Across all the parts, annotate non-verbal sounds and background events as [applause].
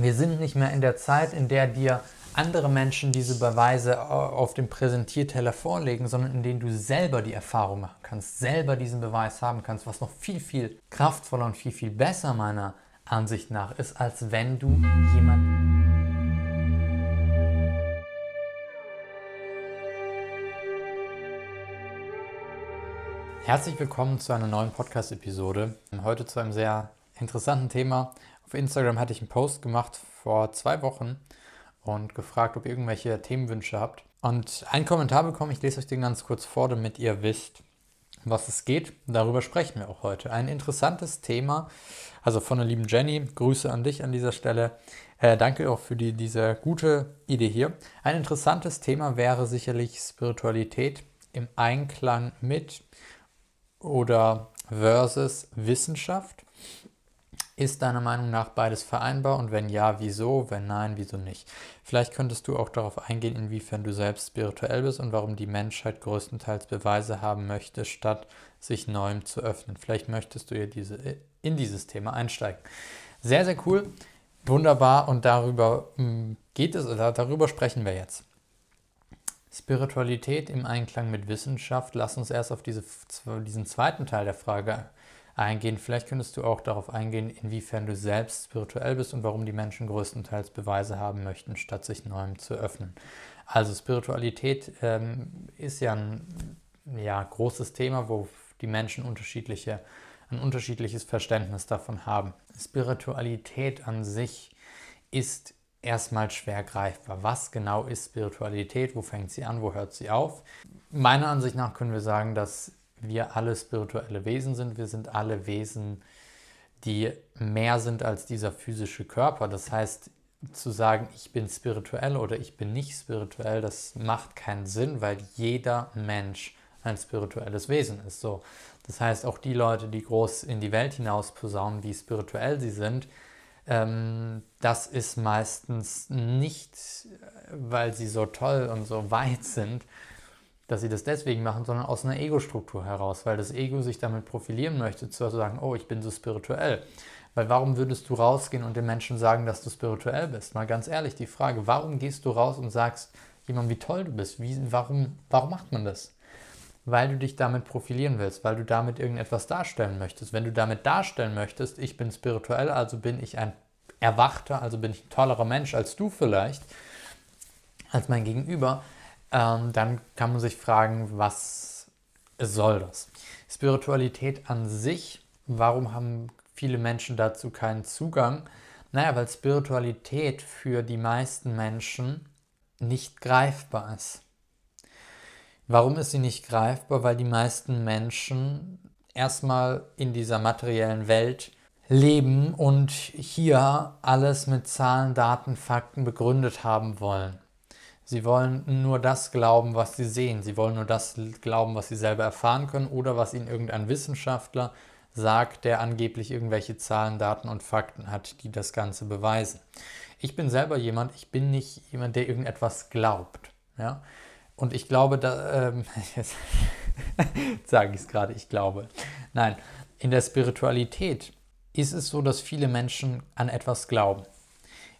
Wir sind nicht mehr in der Zeit, in der dir andere Menschen diese Beweise auf dem Präsentierteller vorlegen, sondern in denen du selber die Erfahrung machen kannst, selber diesen Beweis haben kannst, was noch viel, viel kraftvoller und viel, viel besser meiner Ansicht nach ist, als wenn du jemanden Herzlich willkommen zu einer neuen Podcast-Episode. Heute zu einem sehr interessanten Thema. Auf Instagram hatte ich einen Post gemacht vor zwei Wochen und gefragt, ob ihr irgendwelche Themenwünsche habt. Und einen Kommentar bekommen, ich lese euch den ganz kurz vor, damit ihr wisst, was es geht. Darüber sprechen wir auch heute. Ein interessantes Thema, also von der lieben Jenny. Grüße an dich an dieser Stelle. Äh, danke auch für die, diese gute Idee hier. Ein interessantes Thema wäre sicherlich Spiritualität im Einklang mit oder versus Wissenschaft? Ist deiner Meinung nach beides vereinbar und wenn ja, wieso? Wenn nein, wieso nicht? Vielleicht könntest du auch darauf eingehen, inwiefern du selbst spirituell bist und warum die Menschheit größtenteils Beweise haben möchte, statt sich neuem zu öffnen. Vielleicht möchtest du ja diese, in dieses Thema einsteigen. Sehr, sehr cool, wunderbar und darüber hm, geht es oder darüber sprechen wir jetzt. Spiritualität im Einklang mit Wissenschaft. Lass uns erst auf diese, diesen zweiten Teil der Frage eingehen. Vielleicht könntest du auch darauf eingehen, inwiefern du selbst spirituell bist und warum die Menschen größtenteils Beweise haben möchten, statt sich neuem zu öffnen. Also Spiritualität ähm, ist ja ein ja, großes Thema, wo die Menschen unterschiedliche, ein unterschiedliches Verständnis davon haben. Spiritualität an sich ist erstmal schwer greifbar. Was genau ist Spiritualität? Wo fängt sie an? Wo hört sie auf? Meiner Ansicht nach können wir sagen, dass wir alle spirituelle Wesen sind. Wir sind alle Wesen, die mehr sind als dieser physische Körper. Das heißt, zu sagen, ich bin spirituell oder ich bin nicht spirituell, das macht keinen Sinn, weil jeder Mensch ein spirituelles Wesen ist. So. Das heißt, auch die Leute, die groß in die Welt hinaus posaunen, wie spirituell sie sind, ähm, das ist meistens nicht, weil sie so toll und so weit [laughs] sind, dass sie das deswegen machen, sondern aus einer Ego-Struktur heraus, weil das Ego sich damit profilieren möchte, zu sagen, oh, ich bin so spirituell. Weil warum würdest du rausgehen und den Menschen sagen, dass du spirituell bist? Mal ganz ehrlich, die Frage, warum gehst du raus und sagst jemandem, wie toll du bist? Wie, warum, warum macht man das? Weil du dich damit profilieren willst, weil du damit irgendetwas darstellen möchtest. Wenn du damit darstellen möchtest, ich bin spirituell, also bin ich ein Erwachter, also bin ich ein tollerer Mensch als du vielleicht, als mein Gegenüber, ähm, dann kann man sich fragen, was soll das? Spiritualität an sich, warum haben viele Menschen dazu keinen Zugang? Naja, weil Spiritualität für die meisten Menschen nicht greifbar ist. Warum ist sie nicht greifbar? Weil die meisten Menschen erstmal in dieser materiellen Welt leben und hier alles mit Zahlen, Daten, Fakten begründet haben wollen. Sie wollen nur das glauben, was sie sehen. Sie wollen nur das glauben, was sie selber erfahren können oder was ihnen irgendein Wissenschaftler sagt, der angeblich irgendwelche Zahlen, Daten und Fakten hat, die das Ganze beweisen. Ich bin selber jemand, ich bin nicht jemand, der irgendetwas glaubt. Ja? Und ich glaube, da, ähm, [laughs] jetzt sage ich es gerade, ich glaube. Nein, in der Spiritualität ist es so, dass viele Menschen an etwas glauben.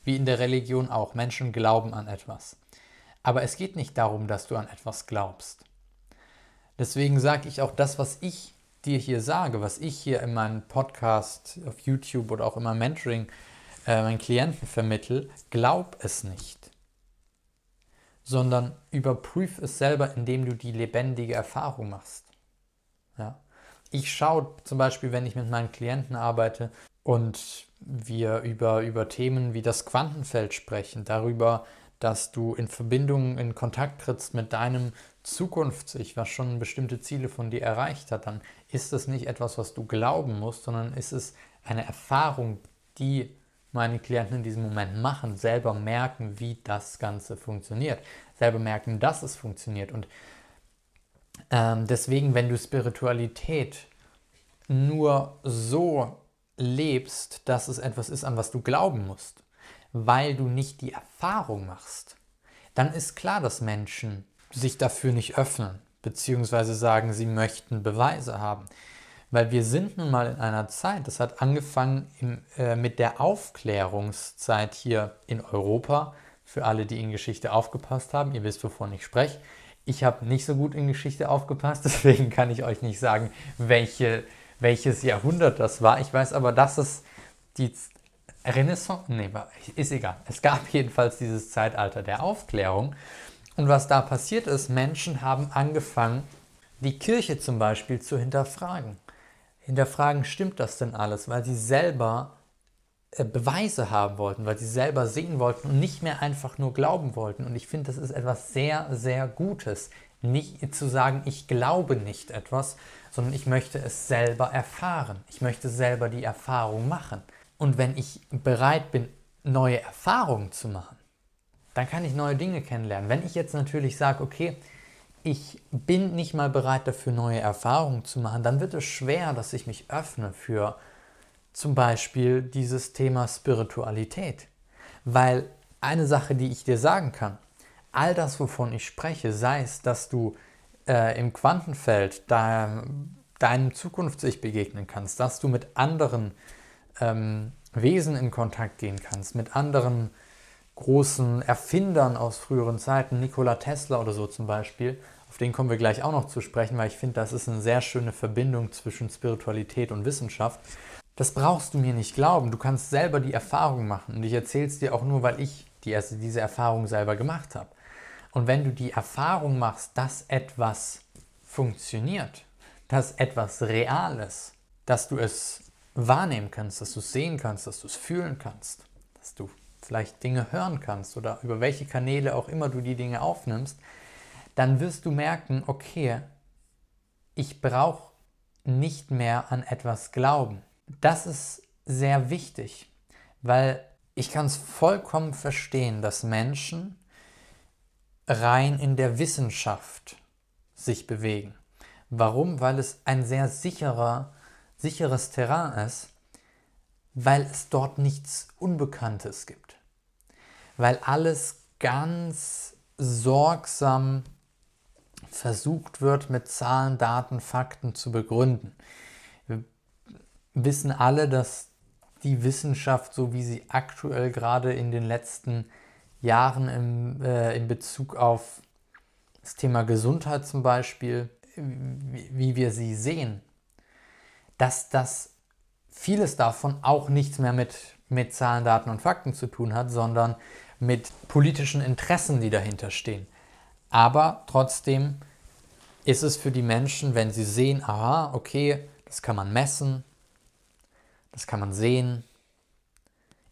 Wie in der Religion auch. Menschen glauben an etwas. Aber es geht nicht darum, dass du an etwas glaubst. Deswegen sage ich auch das, was ich dir hier sage, was ich hier in meinem Podcast auf YouTube oder auch meinem Mentoring äh, meinen Klienten vermittel, glaub es nicht. Sondern überprüf es selber, indem du die lebendige Erfahrung machst. Ja? Ich schaue zum Beispiel, wenn ich mit meinen Klienten arbeite und wir über, über Themen wie das Quantenfeld sprechen, darüber, dass du in Verbindung, in Kontakt trittst mit deinem Zukunfts-Ich, was schon bestimmte Ziele von dir erreicht hat, dann ist es nicht etwas, was du glauben musst, sondern ist es eine Erfahrung, die meine Klienten in diesem Moment machen, selber merken, wie das Ganze funktioniert, selber merken, dass es funktioniert. Und ähm, deswegen, wenn du Spiritualität nur so lebst, dass es etwas ist, an was du glauben musst, weil du nicht die Erfahrung machst, dann ist klar, dass Menschen sich dafür nicht öffnen, beziehungsweise sagen, sie möchten Beweise haben. Weil wir sind nun mal in einer Zeit, das hat angefangen im, äh, mit der Aufklärungszeit hier in Europa. Für alle, die in Geschichte aufgepasst haben, ihr wisst, wovon ich spreche. Ich habe nicht so gut in Geschichte aufgepasst, [laughs] deswegen kann ich euch nicht sagen, welche, welches Jahrhundert das war. Ich weiß aber, dass es die Renaissance, nee, ist egal. Es gab [laughs] jedenfalls dieses Zeitalter der Aufklärung. Und was da passiert ist, Menschen haben angefangen, die Kirche zum Beispiel zu hinterfragen hinterfragen, stimmt das denn alles, weil sie selber äh, Beweise haben wollten, weil sie selber sehen wollten und nicht mehr einfach nur glauben wollten. Und ich finde, das ist etwas sehr, sehr Gutes. Nicht zu sagen, ich glaube nicht etwas, sondern ich möchte es selber erfahren. Ich möchte selber die Erfahrung machen. Und wenn ich bereit bin, neue Erfahrungen zu machen, dann kann ich neue Dinge kennenlernen. Wenn ich jetzt natürlich sage, okay, ich bin nicht mal bereit dafür, neue Erfahrungen zu machen, dann wird es schwer, dass ich mich öffne für zum Beispiel dieses Thema Spiritualität. Weil eine Sache, die ich dir sagen kann, all das, wovon ich spreche, sei es, dass du äh, im Quantenfeld dein, deinem Zukunfts-Ich begegnen kannst, dass du mit anderen ähm, Wesen in Kontakt gehen kannst, mit anderen großen Erfindern aus früheren Zeiten, Nikola Tesla oder so zum Beispiel, auf den kommen wir gleich auch noch zu sprechen, weil ich finde, das ist eine sehr schöne Verbindung zwischen Spiritualität und Wissenschaft. Das brauchst du mir nicht glauben. Du kannst selber die Erfahrung machen. Und ich erzähle es dir auch nur, weil ich die erste, diese Erfahrung selber gemacht habe. Und wenn du die Erfahrung machst, dass etwas funktioniert, dass etwas real ist, dass du es wahrnehmen kannst, dass du es sehen kannst, dass du es fühlen kannst, dass du vielleicht Dinge hören kannst oder über welche Kanäle auch immer du die Dinge aufnimmst, dann wirst du merken, okay, ich brauche nicht mehr an etwas glauben. Das ist sehr wichtig, weil ich kann es vollkommen verstehen, dass Menschen rein in der Wissenschaft sich bewegen. Warum? Weil es ein sehr sicherer, sicheres Terrain ist, weil es dort nichts Unbekanntes gibt. Weil alles ganz sorgsam versucht wird, mit Zahlen, Daten, Fakten zu begründen. Wir wissen alle, dass die Wissenschaft, so wie sie aktuell gerade in den letzten Jahren im, äh, in Bezug auf das Thema Gesundheit zum Beispiel, wie, wie wir sie sehen, dass das vieles davon auch nichts mehr mit, mit Zahlen, Daten und Fakten zu tun hat, sondern mit politischen Interessen, die dahinter stehen. Aber trotzdem ist es für die Menschen, wenn sie sehen, aha, okay, das kann man messen, das kann man sehen,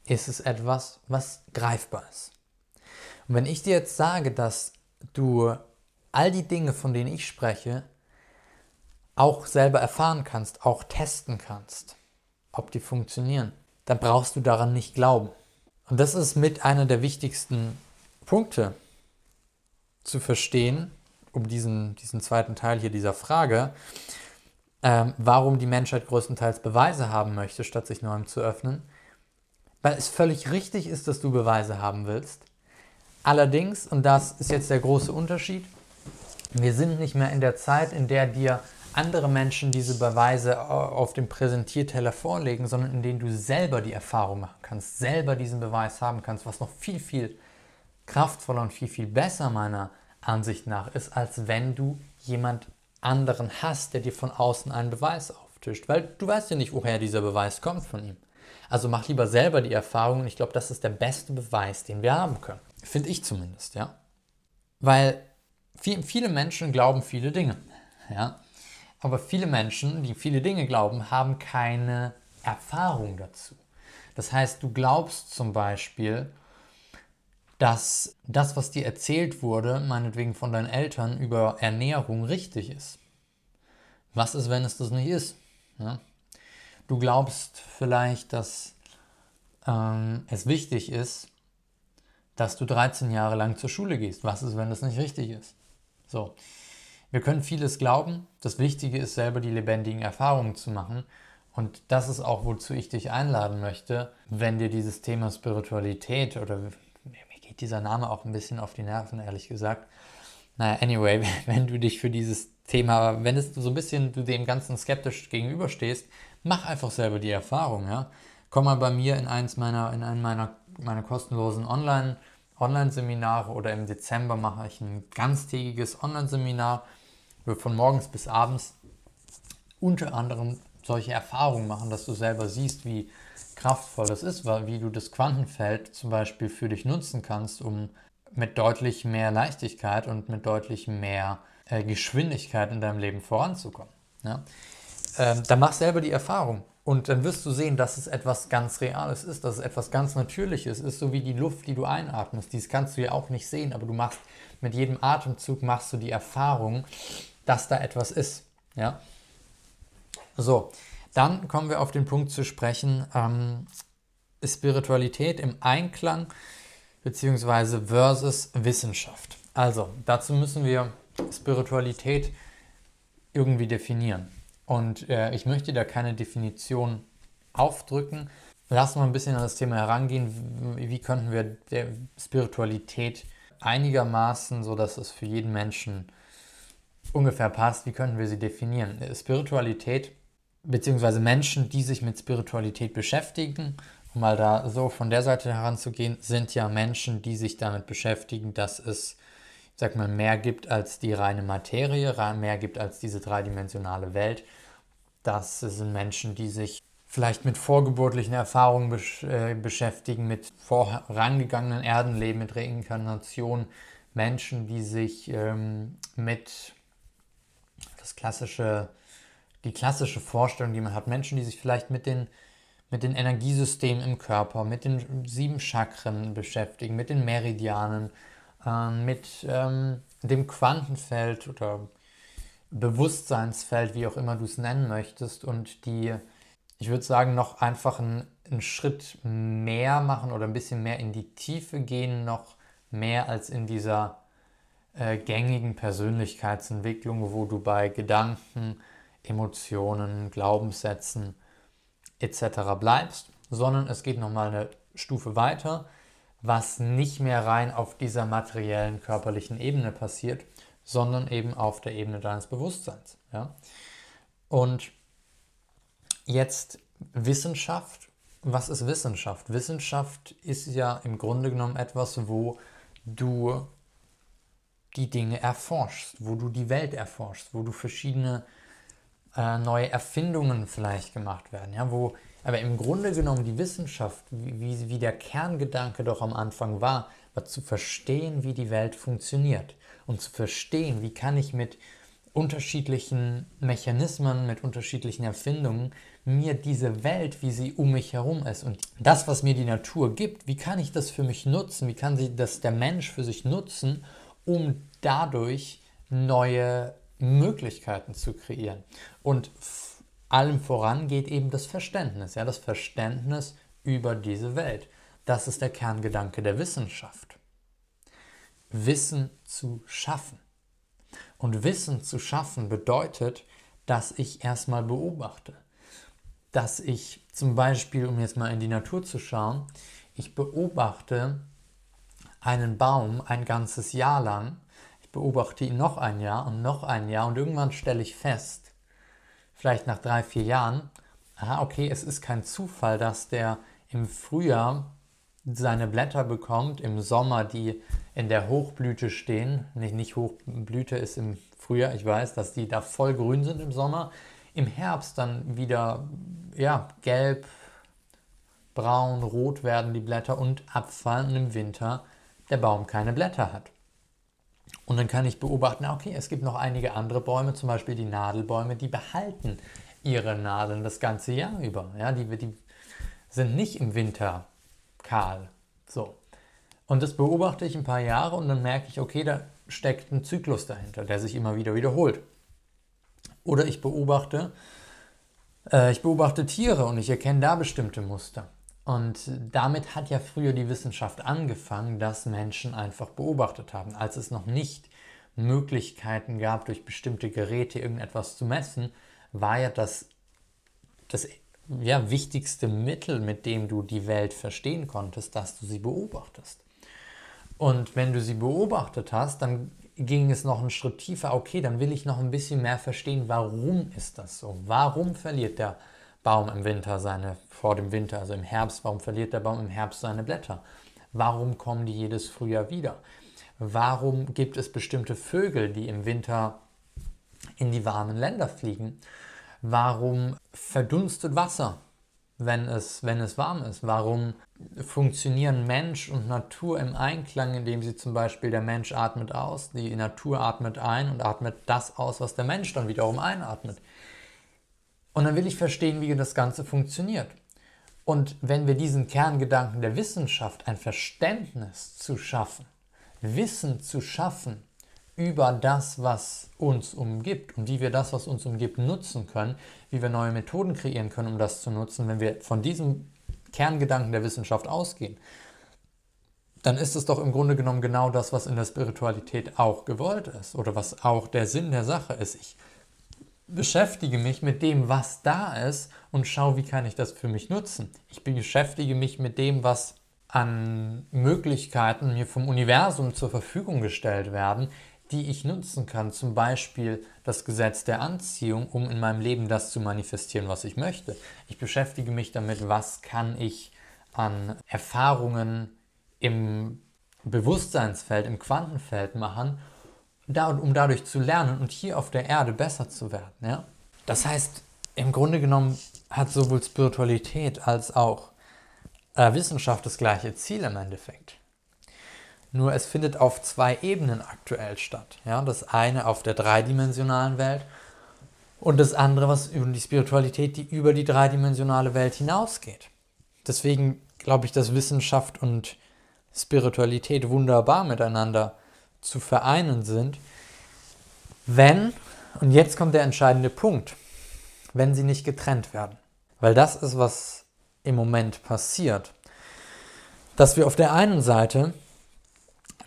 ist es etwas, was greifbar ist. Und wenn ich dir jetzt sage, dass du all die Dinge, von denen ich spreche, auch selber erfahren kannst, auch testen kannst, ob die funktionieren, dann brauchst du daran nicht glauben. Und das ist mit einer der wichtigsten Punkte, zu verstehen, um diesen, diesen zweiten Teil hier dieser Frage, ähm, warum die Menschheit größtenteils Beweise haben möchte, statt sich neuem zu öffnen. Weil es völlig richtig ist, dass du Beweise haben willst. Allerdings, und das ist jetzt der große Unterschied, wir sind nicht mehr in der Zeit, in der dir andere Menschen diese Beweise auf dem Präsentierteller vorlegen, sondern in denen du selber die Erfahrung machen kannst, selber diesen Beweis haben kannst, was noch viel, viel kraftvoller und viel, viel besser meiner Ansicht nach ist, als wenn du jemand anderen hast, der dir von außen einen Beweis auftischt. Weil du weißt ja nicht, woher dieser Beweis kommt von ihm. Also mach lieber selber die Erfahrung und ich glaube, das ist der beste Beweis, den wir haben können. Finde ich zumindest, ja. Weil viel, viele Menschen glauben viele Dinge, ja. Aber viele Menschen, die viele Dinge glauben, haben keine Erfahrung dazu. Das heißt, du glaubst zum Beispiel, dass das, was dir erzählt wurde, meinetwegen von deinen Eltern über Ernährung richtig ist. Was ist, wenn es das nicht ist? Ja? Du glaubst vielleicht, dass ähm, es wichtig ist, dass du 13 Jahre lang zur Schule gehst. Was ist, wenn das nicht richtig ist? So. Wir können vieles glauben. Das Wichtige ist selber die lebendigen Erfahrungen zu machen. Und das ist auch, wozu ich dich einladen möchte, wenn dir dieses Thema Spiritualität oder geht dieser Name auch ein bisschen auf die Nerven, ehrlich gesagt. Naja, anyway, [laughs] wenn du dich für dieses Thema, wenn es so ein bisschen du dem Ganzen skeptisch gegenüberstehst, mach einfach selber die Erfahrung, ja. Komm mal bei mir in eins meiner, in einen meiner, meiner kostenlosen Online- Online-Seminare oder im Dezember mache ich ein ganztägiges Online-Seminar, von morgens bis abends unter anderem solche Erfahrungen machen, dass du selber siehst, wie kraftvoll das ist, wie du das Quantenfeld zum Beispiel für dich nutzen kannst, um mit deutlich mehr Leichtigkeit und mit deutlich mehr äh, Geschwindigkeit in deinem Leben voranzukommen. Ja? Ähm, dann mach selber die Erfahrung und dann wirst du sehen, dass es etwas ganz Reales ist, dass es etwas ganz Natürliches ist, so wie die Luft, die du einatmest. Dies kannst du ja auch nicht sehen, aber du machst mit jedem Atemzug machst du die Erfahrung, dass da etwas ist. Ja? So, dann kommen wir auf den Punkt zu sprechen, ähm, Spiritualität im Einklang bzw. versus Wissenschaft. Also, dazu müssen wir Spiritualität irgendwie definieren. Und äh, ich möchte da keine Definition aufdrücken. Lassen wir ein bisschen an das Thema herangehen. Wie, könnten wir der Spiritualität einigermaßen, so dass es für jeden Menschen ungefähr passt, wie könnten wir sie definieren? Spiritualität beziehungsweise Menschen, die sich mit Spiritualität beschäftigen, um mal da so von der Seite heranzugehen, sind ja Menschen, die sich damit beschäftigen, dass es, ich sag mal, mehr gibt als die reine Materie, mehr gibt als diese dreidimensionale Welt. Das sind Menschen, die sich vielleicht mit vorgeburtlichen Erfahrungen äh, beschäftigen, mit vorangegangenen Erdenleben, mit Reinkarnation, Menschen, die sich ähm, mit das klassische die klassische Vorstellung, die man hat. Menschen, die sich vielleicht mit den, mit den Energiesystemen im Körper, mit den sieben Chakren beschäftigen, mit den Meridianen, äh, mit ähm, dem Quantenfeld oder Bewusstseinsfeld, wie auch immer du es nennen möchtest, und die, ich würde sagen, noch einfach einen, einen Schritt mehr machen oder ein bisschen mehr in die Tiefe gehen, noch mehr als in dieser äh, gängigen Persönlichkeitsentwicklung, wo du bei Gedanken, Emotionen, Glaubenssätzen etc. bleibst, sondern es geht nochmal eine Stufe weiter, was nicht mehr rein auf dieser materiellen körperlichen Ebene passiert, sondern eben auf der Ebene deines Bewusstseins. Ja? Und jetzt Wissenschaft. Was ist Wissenschaft? Wissenschaft ist ja im Grunde genommen etwas, wo du die Dinge erforschst, wo du die Welt erforschst, wo du verschiedene äh, neue Erfindungen vielleicht gemacht werden, ja, wo aber im Grunde genommen die Wissenschaft, wie, wie der Kerngedanke doch am Anfang war, war zu verstehen, wie die Welt funktioniert und zu verstehen, wie kann ich mit unterschiedlichen Mechanismen, mit unterschiedlichen Erfindungen mir diese Welt, wie sie um mich herum ist und das, was mir die Natur gibt, wie kann ich das für mich nutzen, wie kann sie das der Mensch für sich nutzen, um dadurch neue Möglichkeiten zu kreieren. Und allem voran geht eben das Verständnis, ja, das Verständnis über diese Welt. Das ist der Kerngedanke der Wissenschaft. Wissen zu schaffen. Und Wissen zu schaffen bedeutet, dass ich erstmal beobachte. Dass ich zum Beispiel, um jetzt mal in die Natur zu schauen, ich beobachte einen Baum ein ganzes Jahr lang beobachte ihn noch ein Jahr und noch ein Jahr und irgendwann stelle ich fest, vielleicht nach drei, vier Jahren, aha, okay, es ist kein Zufall, dass der im Frühjahr seine Blätter bekommt, im Sommer die in der Hochblüte stehen. Nicht, nicht Hochblüte ist im Frühjahr, ich weiß, dass die da voll grün sind im Sommer. Im Herbst dann wieder ja, gelb, braun, rot werden die Blätter und abfallen und im Winter der Baum keine Blätter hat. Und dann kann ich beobachten, okay, es gibt noch einige andere Bäume, zum Beispiel die Nadelbäume, die behalten ihre Nadeln das ganze Jahr über. Ja, die, die sind nicht im Winter kahl. So. Und das beobachte ich ein paar Jahre und dann merke ich, okay, da steckt ein Zyklus dahinter, der sich immer wieder wiederholt. Oder ich beobachte, äh, ich beobachte Tiere und ich erkenne da bestimmte Muster. Und damit hat ja früher die Wissenschaft angefangen, dass Menschen einfach beobachtet haben. Als es noch nicht Möglichkeiten gab, durch bestimmte Geräte irgendetwas zu messen, war ja das, das ja, wichtigste Mittel, mit dem du die Welt verstehen konntest, dass du sie beobachtest. Und wenn du sie beobachtet hast, dann ging es noch einen Schritt tiefer. Okay, dann will ich noch ein bisschen mehr verstehen, warum ist das so? Warum verliert der Baum im Winter seine, vor dem Winter, also im Herbst, warum verliert der Baum im Herbst seine Blätter? Warum kommen die jedes Frühjahr wieder? Warum gibt es bestimmte Vögel, die im Winter in die warmen Länder fliegen? Warum verdunstet Wasser, wenn es, wenn es warm ist? Warum funktionieren Mensch und Natur im Einklang, indem sie zum Beispiel der Mensch atmet aus, die Natur atmet ein und atmet das aus, was der Mensch dann wiederum einatmet? Und dann will ich verstehen, wie das Ganze funktioniert. Und wenn wir diesen Kerngedanken der Wissenschaft ein Verständnis zu schaffen, Wissen zu schaffen über das, was uns umgibt und wie wir das, was uns umgibt, nutzen können, wie wir neue Methoden kreieren können, um das zu nutzen, wenn wir von diesem Kerngedanken der Wissenschaft ausgehen, dann ist es doch im Grunde genommen genau das, was in der Spiritualität auch gewollt ist oder was auch der Sinn der Sache ist. Ich beschäftige mich mit dem, was da ist und schaue, wie kann ich das für mich nutzen. Ich beschäftige mich mit dem, was an Möglichkeiten mir vom Universum zur Verfügung gestellt werden, die ich nutzen kann. Zum Beispiel das Gesetz der Anziehung, um in meinem Leben das zu manifestieren, was ich möchte. Ich beschäftige mich damit, was kann ich an Erfahrungen im Bewusstseinsfeld, im Quantenfeld machen, um dadurch zu lernen und hier auf der Erde besser zu werden. Ja? Das heißt, im Grunde genommen hat sowohl Spiritualität als auch äh, Wissenschaft das gleiche Ziel im Endeffekt. Nur es findet auf zwei Ebenen aktuell statt. Ja? Das eine auf der dreidimensionalen Welt und das andere, was über die Spiritualität, die über die dreidimensionale Welt hinausgeht. Deswegen glaube ich, dass Wissenschaft und Spiritualität wunderbar miteinander zu vereinen sind, wenn, und jetzt kommt der entscheidende Punkt, wenn sie nicht getrennt werden. Weil das ist, was im Moment passiert. Dass wir auf der einen Seite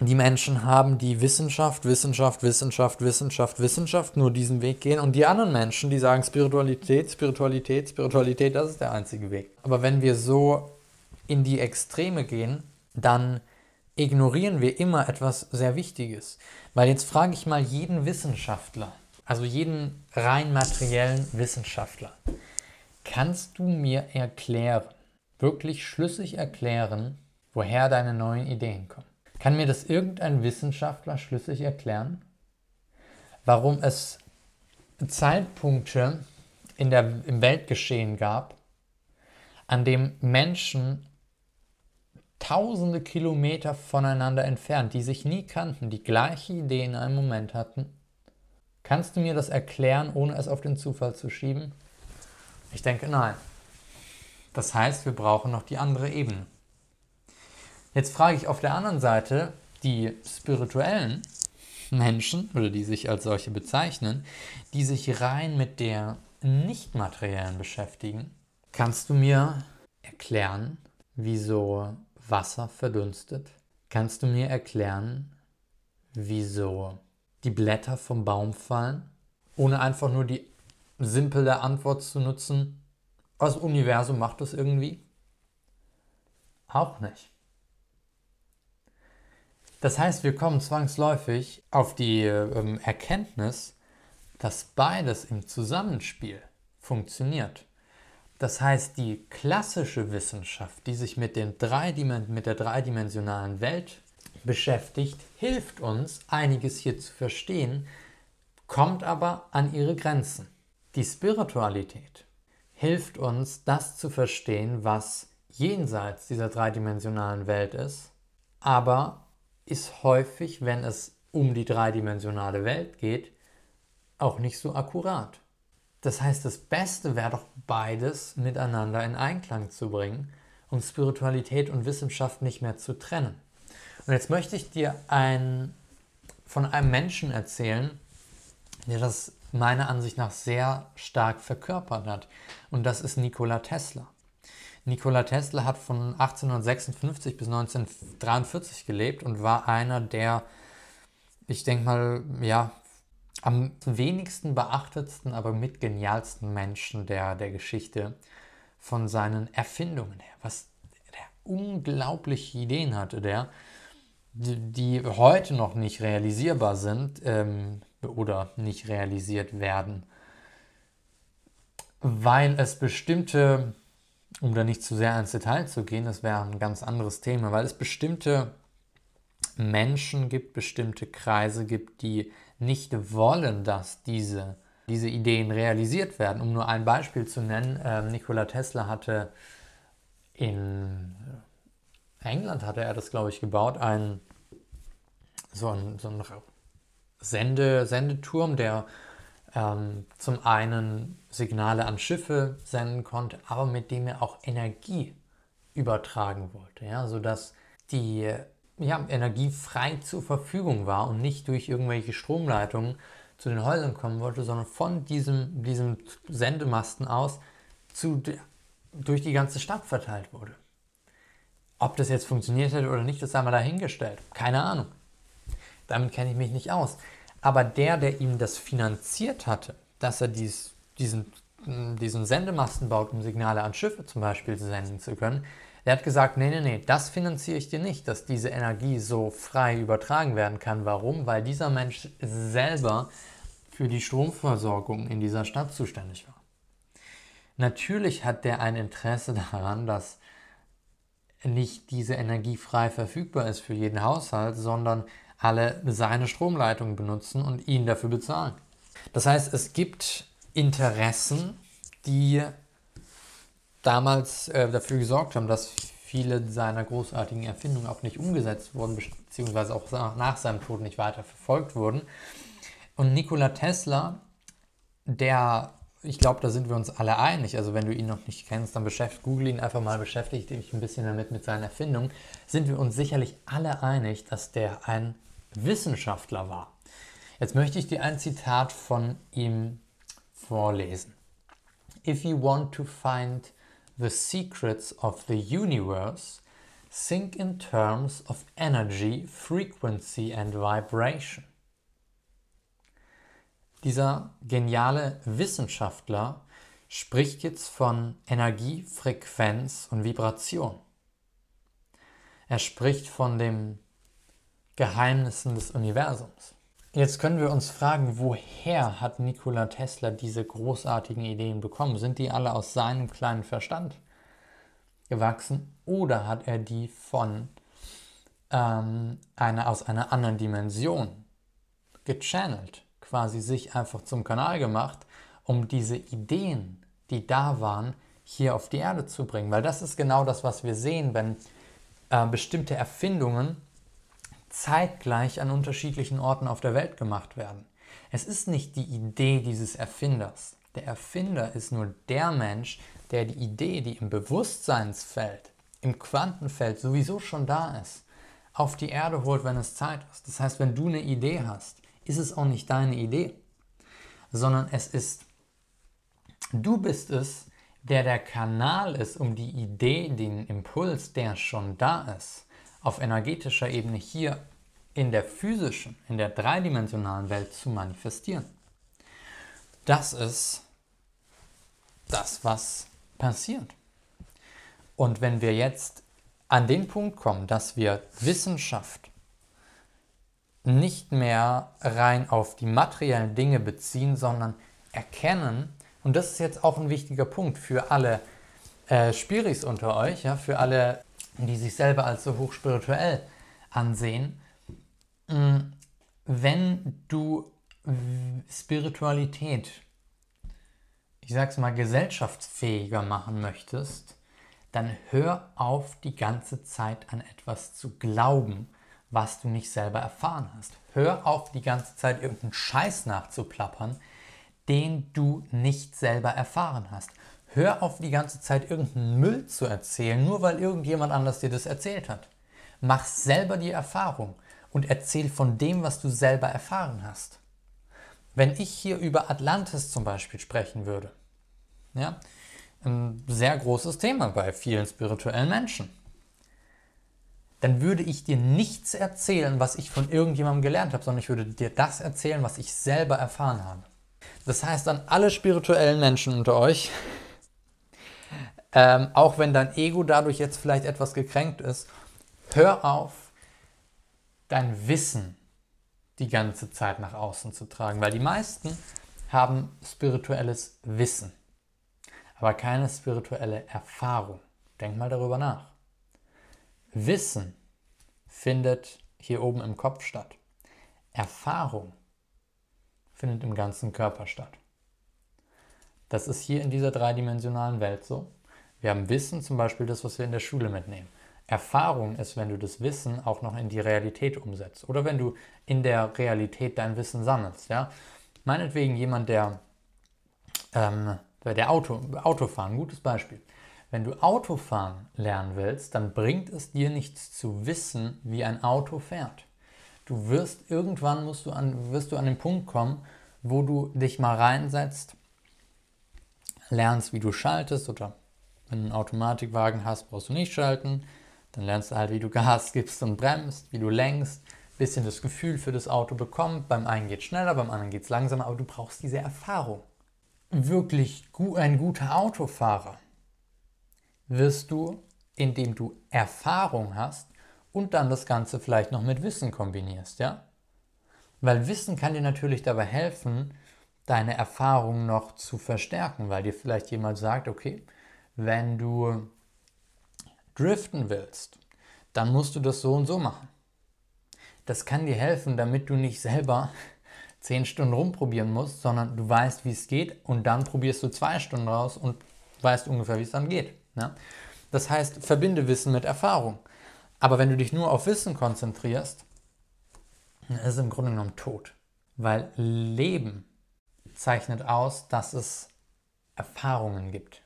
die Menschen haben, die Wissenschaft, Wissenschaft, Wissenschaft, Wissenschaft, Wissenschaft nur diesen Weg gehen und die anderen Menschen, die sagen Spiritualität, Spiritualität, Spiritualität, das ist der einzige Weg. Aber wenn wir so in die Extreme gehen, dann ignorieren wir immer etwas sehr Wichtiges. Weil jetzt frage ich mal jeden Wissenschaftler, also jeden rein materiellen Wissenschaftler, kannst du mir erklären, wirklich schlüssig erklären, woher deine neuen Ideen kommen? Kann mir das irgendein Wissenschaftler schlüssig erklären? Warum es Zeitpunkte in der, im Weltgeschehen gab, an dem Menschen tausende Kilometer voneinander entfernt, die sich nie kannten, die gleiche Idee in einem Moment hatten. Kannst du mir das erklären, ohne es auf den Zufall zu schieben? Ich denke nein. Das heißt, wir brauchen noch die andere Ebene. Jetzt frage ich auf der anderen Seite die spirituellen Menschen oder die sich als solche bezeichnen, die sich rein mit der nicht materiellen beschäftigen. Kannst du mir erklären, wieso Wasser verdunstet? Kannst du mir erklären, wieso die Blätter vom Baum fallen, ohne einfach nur die simple Antwort zu nutzen, das Universum macht das irgendwie? Auch nicht. Das heißt, wir kommen zwangsläufig auf die ähm, Erkenntnis, dass beides im Zusammenspiel funktioniert. Das heißt, die klassische Wissenschaft, die sich mit, den mit der dreidimensionalen Welt beschäftigt, hilft uns, einiges hier zu verstehen, kommt aber an ihre Grenzen. Die Spiritualität hilft uns, das zu verstehen, was jenseits dieser dreidimensionalen Welt ist, aber ist häufig, wenn es um die dreidimensionale Welt geht, auch nicht so akkurat. Das heißt, das Beste wäre doch beides miteinander in Einklang zu bringen, um Spiritualität und Wissenschaft nicht mehr zu trennen. Und jetzt möchte ich dir ein, von einem Menschen erzählen, der das meiner Ansicht nach sehr stark verkörpert hat. Und das ist Nikola Tesla. Nikola Tesla hat von 1856 bis 1943 gelebt und war einer der, ich denke mal, ja, am wenigsten beachtetsten, aber mit genialsten Menschen der, der Geschichte von seinen Erfindungen her. Was der unglaubliche Ideen hatte, der, die heute noch nicht realisierbar sind ähm, oder nicht realisiert werden, weil es bestimmte, um da nicht zu sehr ins Detail zu gehen, das wäre ein ganz anderes Thema, weil es bestimmte Menschen gibt, bestimmte Kreise gibt, die nicht wollen, dass diese, diese Ideen realisiert werden. Um nur ein Beispiel zu nennen, äh, Nikola Tesla hatte in England, hatte er das, glaube ich, gebaut, ein so ein, so ein Sende, Sendeturm, der ähm, zum einen Signale an Schiffe senden konnte, aber mit dem er auch Energie übertragen wollte, ja, sodass die ja, Energie frei zur Verfügung war und nicht durch irgendwelche Stromleitungen zu den Häusern kommen wollte, sondern von diesem, diesem Sendemasten aus zu, durch die ganze Stadt verteilt wurde. Ob das jetzt funktioniert hätte oder nicht, das sei mal dahingestellt. Keine Ahnung. Damit kenne ich mich nicht aus. Aber der, der ihm das finanziert hatte, dass er dies, diesen, diesen Sendemasten baut, um Signale an Schiffe zum Beispiel senden zu können, der hat gesagt, nee, nee, nee, das finanziere ich dir nicht, dass diese Energie so frei übertragen werden kann. Warum? Weil dieser Mensch selber für die Stromversorgung in dieser Stadt zuständig war. Natürlich hat der ein Interesse daran, dass nicht diese Energie frei verfügbar ist für jeden Haushalt, sondern alle seine Stromleitungen benutzen und ihn dafür bezahlen. Das heißt, es gibt Interessen, die damals äh, dafür gesorgt haben, dass viele seiner großartigen Erfindungen auch nicht umgesetzt wurden, beziehungsweise auch nach seinem Tod nicht weiter verfolgt wurden. Und Nikola Tesla, der, ich glaube, da sind wir uns alle einig, also wenn du ihn noch nicht kennst, dann beschäftigt, google ihn einfach mal, beschäftige dich ein bisschen damit mit seinen Erfindungen, sind wir uns sicherlich alle einig, dass der ein Wissenschaftler war. Jetzt möchte ich dir ein Zitat von ihm vorlesen. If you want to find the secrets of the universe, think in terms of energy, frequency and vibration. Dieser geniale Wissenschaftler spricht jetzt von Energie, Frequenz und Vibration. Er spricht von dem Geheimnissen des Universums. Jetzt können wir uns fragen, woher hat Nikola Tesla diese großartigen Ideen bekommen? Sind die alle aus seinem kleinen Verstand gewachsen oder hat er die von ähm, einer, aus einer anderen Dimension gechannelt, quasi sich einfach zum Kanal gemacht, um diese Ideen, die da waren, hier auf die Erde zu bringen? Weil das ist genau das, was wir sehen, wenn äh, bestimmte Erfindungen zeitgleich an unterschiedlichen Orten auf der Welt gemacht werden. Es ist nicht die Idee dieses Erfinders. Der Erfinder ist nur der Mensch, der die Idee, die im Bewusstseinsfeld, im Quantenfeld sowieso schon da ist, auf die Erde holt, wenn es Zeit ist. Das heißt, wenn du eine Idee hast, ist es auch nicht deine Idee, sondern es ist, du bist es, der der Kanal ist, um die Idee, den Impuls, der schon da ist, auf energetischer Ebene hier in der physischen, in der dreidimensionalen Welt zu manifestieren. Das ist das, was passiert. Und wenn wir jetzt an den Punkt kommen, dass wir Wissenschaft nicht mehr rein auf die materiellen Dinge beziehen, sondern erkennen, und das ist jetzt auch ein wichtiger Punkt für alle äh, Spiris unter euch, ja, für alle die sich selber als so hochspirituell ansehen, mm, wenn du Spiritualität, ich sag's mal, gesellschaftsfähiger machen möchtest, dann hör auf, die ganze Zeit an etwas zu glauben, was du nicht selber erfahren hast. Hör auf, die ganze Zeit irgendeinen Scheiß nachzuplappern, den du nicht selber erfahren hast. Hör auf, die ganze Zeit irgendeinen Müll zu erzählen, nur weil irgendjemand anders dir das erzählt hat. Mach selber die Erfahrung und erzähl von dem, was du selber erfahren hast. Wenn ich hier über Atlantis zum Beispiel sprechen würde, ja, ein sehr großes Thema bei vielen spirituellen Menschen, dann würde ich dir nichts erzählen, was ich von irgendjemandem gelernt habe, sondern ich würde dir das erzählen, was ich selber erfahren habe. Das heißt an alle spirituellen Menschen unter euch, ähm, auch wenn dein Ego dadurch jetzt vielleicht etwas gekränkt ist, hör auf, dein Wissen die ganze Zeit nach außen zu tragen, weil die meisten haben spirituelles Wissen, aber keine spirituelle Erfahrung. Denk mal darüber nach. Wissen findet hier oben im Kopf statt. Erfahrung findet im ganzen Körper statt. Das ist hier in dieser dreidimensionalen Welt so. Wir haben Wissen, zum Beispiel das, was wir in der Schule mitnehmen. Erfahrung ist, wenn du das Wissen auch noch in die Realität umsetzt oder wenn du in der Realität dein Wissen sammelst. Ja? Meinetwegen jemand, der, ähm, der Auto, Autofahren, gutes Beispiel. Wenn du Autofahren lernen willst, dann bringt es dir nichts zu wissen, wie ein Auto fährt. Du wirst irgendwann musst du an, wirst du an den Punkt kommen, wo du dich mal reinsetzt, lernst, wie du schaltest oder wenn du einen Automatikwagen hast, brauchst du nicht schalten. Dann lernst du halt, wie du [laughs] Gas gibst und bremst, wie du lenkst, bisschen das Gefühl für das Auto bekommen. Beim einen geht es schneller, beim anderen geht es langsamer, aber du brauchst diese Erfahrung. Wirklich ein guter Autofahrer wirst du, indem du Erfahrung hast und dann das Ganze vielleicht noch mit Wissen kombinierst, ja? Weil Wissen kann dir natürlich dabei helfen, deine Erfahrung noch zu verstärken, weil dir vielleicht jemand sagt, okay, wenn du driften willst, dann musst du das so und so machen. Das kann dir helfen, damit du nicht selber [laughs] zehn Stunden rumprobieren musst, sondern du weißt, wie es geht und dann probierst du zwei Stunden raus und weißt ungefähr, wie es dann geht. Ja? Das heißt, verbinde Wissen mit Erfahrung. Aber wenn du dich nur auf Wissen konzentrierst, dann ist es im Grunde genommen tot. Weil Leben zeichnet aus, dass es Erfahrungen gibt.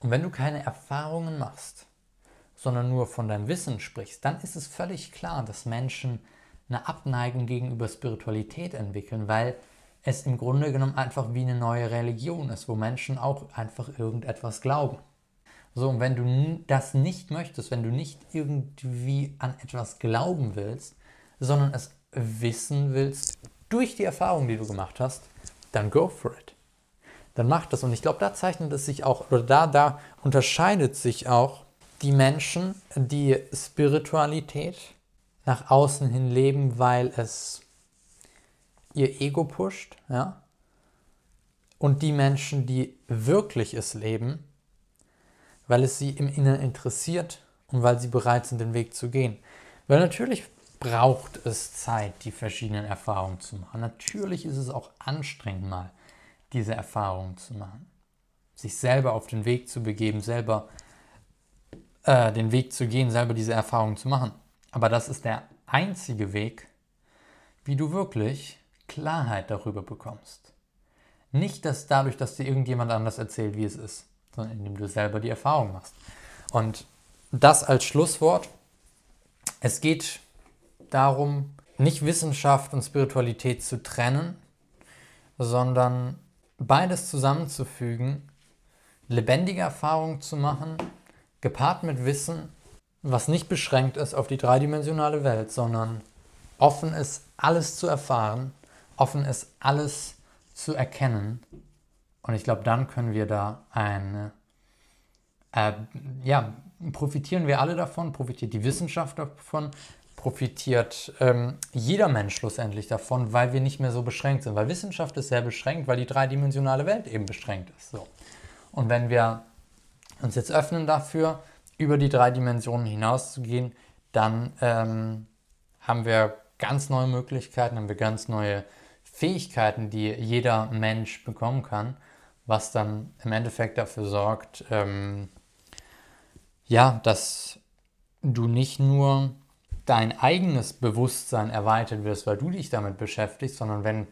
Und wenn du keine Erfahrungen machst, sondern nur von deinem Wissen sprichst, dann ist es völlig klar, dass Menschen eine Abneigung gegenüber Spiritualität entwickeln, weil es im Grunde genommen einfach wie eine neue Religion ist, wo Menschen auch einfach irgendetwas glauben. So, und wenn du das nicht möchtest, wenn du nicht irgendwie an etwas glauben willst, sondern es wissen willst durch die Erfahrung, die du gemacht hast, dann go for it. Dann mach das. Und ich glaube, da zeichnet es sich auch, oder da, da unterscheidet sich auch die Menschen, die Spiritualität nach außen hin leben, weil es ihr Ego pusht, ja, und die Menschen, die wirklich es leben, weil es sie im Inneren interessiert und weil sie bereit sind, den Weg zu gehen. Weil natürlich braucht es Zeit, die verschiedenen Erfahrungen zu machen. Natürlich ist es auch anstrengend mal, diese Erfahrungen zu machen. Sich selber auf den Weg zu begeben, selber äh, den Weg zu gehen, selber diese Erfahrungen zu machen. Aber das ist der einzige Weg, wie du wirklich Klarheit darüber bekommst. Nicht dass dadurch, dass dir irgendjemand anders erzählt, wie es ist sondern indem du selber die Erfahrung machst. Und das als Schlusswort. Es geht darum, nicht Wissenschaft und Spiritualität zu trennen, sondern beides zusammenzufügen, lebendige Erfahrungen zu machen, gepaart mit Wissen, was nicht beschränkt ist auf die dreidimensionale Welt, sondern offen ist, alles zu erfahren, offen ist, alles zu erkennen. Und ich glaube, dann können wir da eine, äh, ja, profitieren wir alle davon, profitiert die Wissenschaft davon, profitiert ähm, jeder Mensch schlussendlich davon, weil wir nicht mehr so beschränkt sind. Weil Wissenschaft ist sehr beschränkt, weil die dreidimensionale Welt eben beschränkt ist. So. Und wenn wir uns jetzt öffnen dafür, über die drei Dimensionen hinauszugehen, dann ähm, haben wir ganz neue Möglichkeiten, haben wir ganz neue Fähigkeiten, die jeder Mensch bekommen kann was dann im Endeffekt dafür sorgt, ähm, ja, dass du nicht nur dein eigenes Bewusstsein erweitert wirst, weil du dich damit beschäftigst, sondern wenn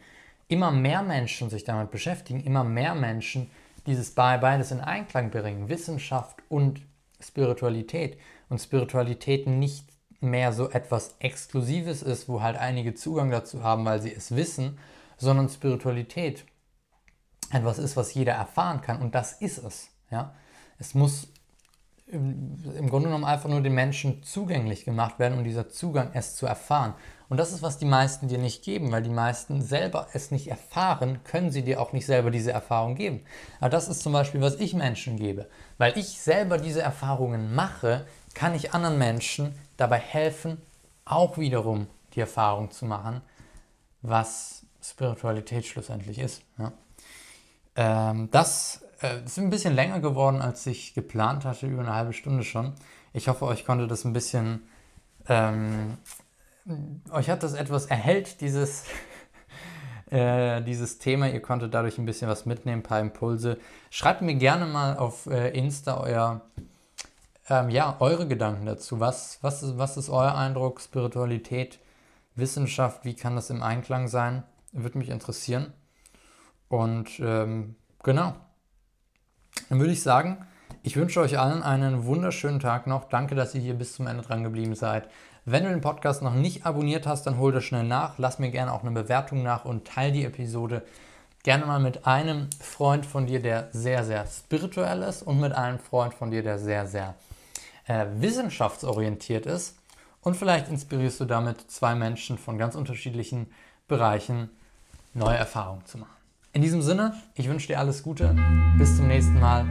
immer mehr Menschen sich damit beschäftigen, immer mehr Menschen dieses beides in Einklang bringen, Wissenschaft und Spiritualität und Spiritualität nicht mehr so etwas Exklusives ist, wo halt einige Zugang dazu haben, weil sie es wissen, sondern Spiritualität etwas ist, was jeder erfahren kann und das ist es. Ja? Es muss im, Grunde genommen einfach nur den Menschen zugänglich gemacht werden, um dieser Zugang es zu erfahren. Und das ist, was die meisten dir nicht geben, weil die meisten selber es nicht erfahren, können sie dir auch nicht selber diese Erfahrung geben. Aber das ist zum Beispiel, was ich Menschen gebe. Weil ich selber diese Erfahrungen mache, kann ich anderen Menschen dabei helfen, auch wiederum die Erfahrung zu machen, was Spiritualität schlussendlich ist. Ja. Ähm, das äh, ist ein bisschen länger geworden, als ich geplant hatte, über eine halbe Stunde schon. Ich hoffe, euch konnte das ein bisschen, ähm, euch hat das etwas erhellt, dieses, [laughs] äh, dieses Thema. Ihr konntet dadurch ein bisschen was mitnehmen, ein paar Impulse. Schreibt mir gerne mal auf äh, Insta euer, ähm, ja, eure Gedanken dazu. Was, was, ist, was ist euer Eindruck? Spiritualität, Wissenschaft, wie kann das im Einklang sein? Würde mich interessieren. Und ähm, genau. Dann würde ich sagen, ich wünsche euch allen einen wunderschönen Tag noch. Danke, dass ihr hier bis zum Ende dran geblieben seid. Wenn du den Podcast noch nicht abonniert hast, dann hol das schnell nach. Lass mir gerne auch eine Bewertung nach und teile die Episode gerne mal mit einem Freund von dir, der sehr, sehr spirituell ist und mit einem Freund von dir, der sehr, sehr äh, wissenschaftsorientiert ist. Und vielleicht inspirierst du damit zwei Menschen von ganz unterschiedlichen Bereichen, neue Erfahrungen zu machen. In diesem Sinne, ich wünsche dir alles Gute. Bis zum nächsten Mal.